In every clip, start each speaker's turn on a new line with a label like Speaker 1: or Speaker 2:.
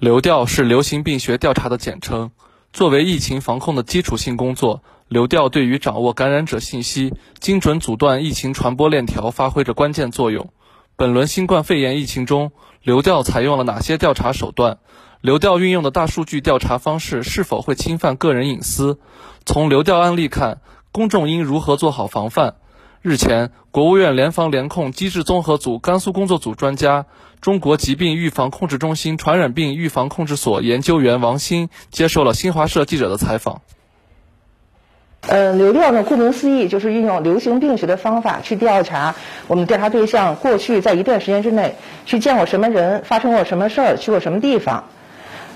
Speaker 1: 流调是流行病学调查的简称。作为疫情防控的基础性工作，流调对于掌握感染者信息、精准阻断疫情传播链条发挥着关键作用。本轮新冠肺炎疫情中，流调采用了哪些调查手段？流调运用的大数据调查方式是否会侵犯个人隐私？从流调案例看，公众应如何做好防范？日前，国务院联防联控机制综合组甘肃工作组专家、中国疾病预防控制中心传染病预防控制所研究员王鑫接受了新华社记者的采访。
Speaker 2: 嗯，流调呢，顾名思义，就是运用流行病学的方法去调查我们调查对象过去在一段时间之内去见过什么人，发生过什么事儿，去过什么地方。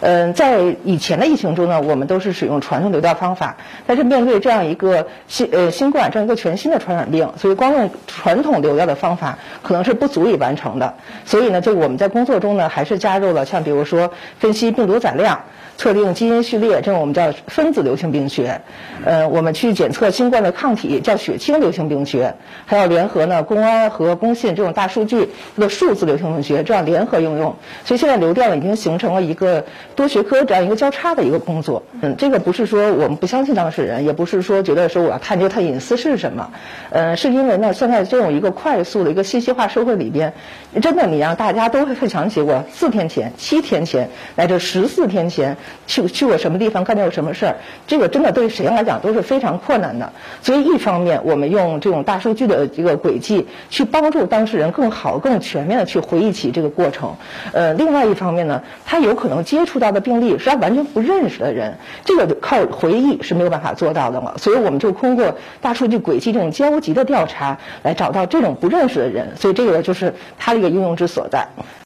Speaker 2: 嗯，在以前的疫情中呢，我们都是使用传统流调方法，但是面对这样一个新呃新冠这样一个全新的传染病，所以光用传统流调的方法可能是不足以完成的。所以呢，就我们在工作中呢，还是加入了像比如说分析病毒载量、测定基因序列这种我们叫分子流行病学，呃，我们去检测新冠的抗体叫血清流行病学，还要联合呢公安和工信这种大数据的数字流行病学这样联合应用。所以现在流调呢已经形成了一个。多学科这样一个交叉的一个工作，嗯，这个不是说我们不相信当事人，也不是说觉得说我要探究他隐私是什么，呃，是因为呢，现在这种一个快速的一个信息化社会里边，真的你让大家都会想起我四天前、七天前乃至十四天前去去过什么地方，干过什么事儿，这个真的对谁来讲都是非常困难的。所以一方面，我们用这种大数据的这个轨迹去帮助当事人更好、更全面的去回忆起这个过程，呃，另外一方面呢，他有可能接触到他。的病例是他完全不认识的人，这个靠回忆是没有办法做到的嘛，所以我们就通过大数据轨迹这种交集的调查来找到这种不认识的人，所以这个就是它的一个应用之所在。